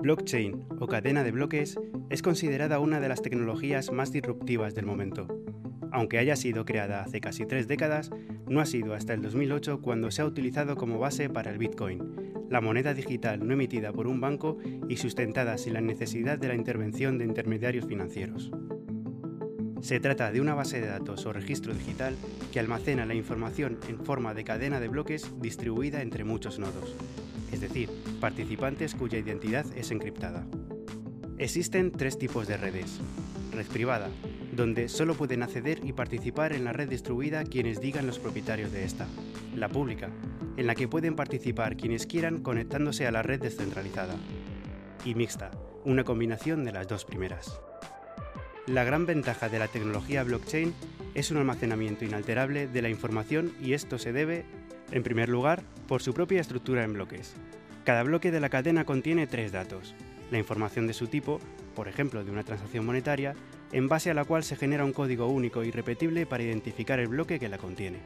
Blockchain o cadena de bloques es considerada una de las tecnologías más disruptivas del momento. Aunque haya sido creada hace casi tres décadas, no ha sido hasta el 2008 cuando se ha utilizado como base para el Bitcoin, la moneda digital no emitida por un banco y sustentada sin la necesidad de la intervención de intermediarios financieros. Se trata de una base de datos o registro digital que almacena la información en forma de cadena de bloques distribuida entre muchos nodos, es decir, participantes cuya identidad es encriptada. Existen tres tipos de redes. Red privada, donde solo pueden acceder y participar en la red distribuida quienes digan los propietarios de esta. La pública, en la que pueden participar quienes quieran conectándose a la red descentralizada. Y mixta, una combinación de las dos primeras. La gran ventaja de la tecnología blockchain es un almacenamiento inalterable de la información y esto se debe, en primer lugar, por su propia estructura en bloques. Cada bloque de la cadena contiene tres datos, la información de su tipo, por ejemplo de una transacción monetaria, en base a la cual se genera un código único y repetible para identificar el bloque que la contiene,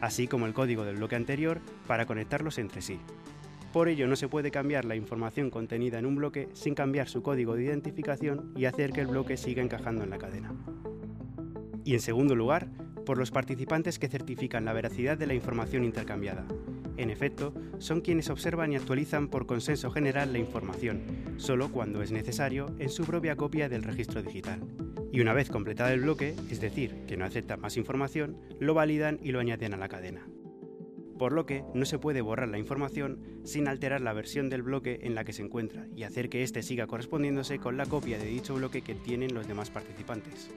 así como el código del bloque anterior para conectarlos entre sí. Por ello no se puede cambiar la información contenida en un bloque sin cambiar su código de identificación y hacer que el bloque siga encajando en la cadena. Y en segundo lugar, por los participantes que certifican la veracidad de la información intercambiada. En efecto, son quienes observan y actualizan por consenso general la información, solo cuando es necesario, en su propia copia del registro digital. Y una vez completado el bloque, es decir, que no acepta más información, lo validan y lo añaden a la cadena. Por lo que no se puede borrar la información sin alterar la versión del bloque en la que se encuentra y hacer que éste siga correspondiéndose con la copia de dicho bloque que tienen los demás participantes.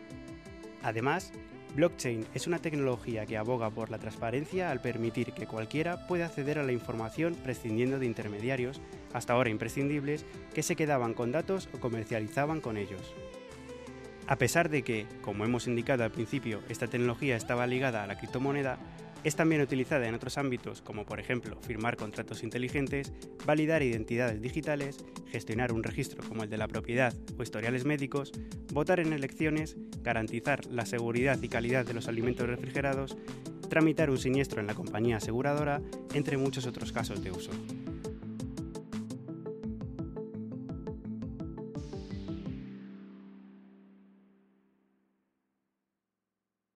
Además, Blockchain es una tecnología que aboga por la transparencia al permitir que cualquiera pueda acceder a la información prescindiendo de intermediarios, hasta ahora imprescindibles, que se quedaban con datos o comercializaban con ellos. A pesar de que, como hemos indicado al principio, esta tecnología estaba ligada a la criptomoneda, es también utilizada en otros ámbitos como por ejemplo firmar contratos inteligentes, validar identidades digitales, gestionar un registro como el de la propiedad o historiales médicos, votar en elecciones, garantizar la seguridad y calidad de los alimentos refrigerados, tramitar un siniestro en la compañía aseguradora, entre muchos otros casos de uso.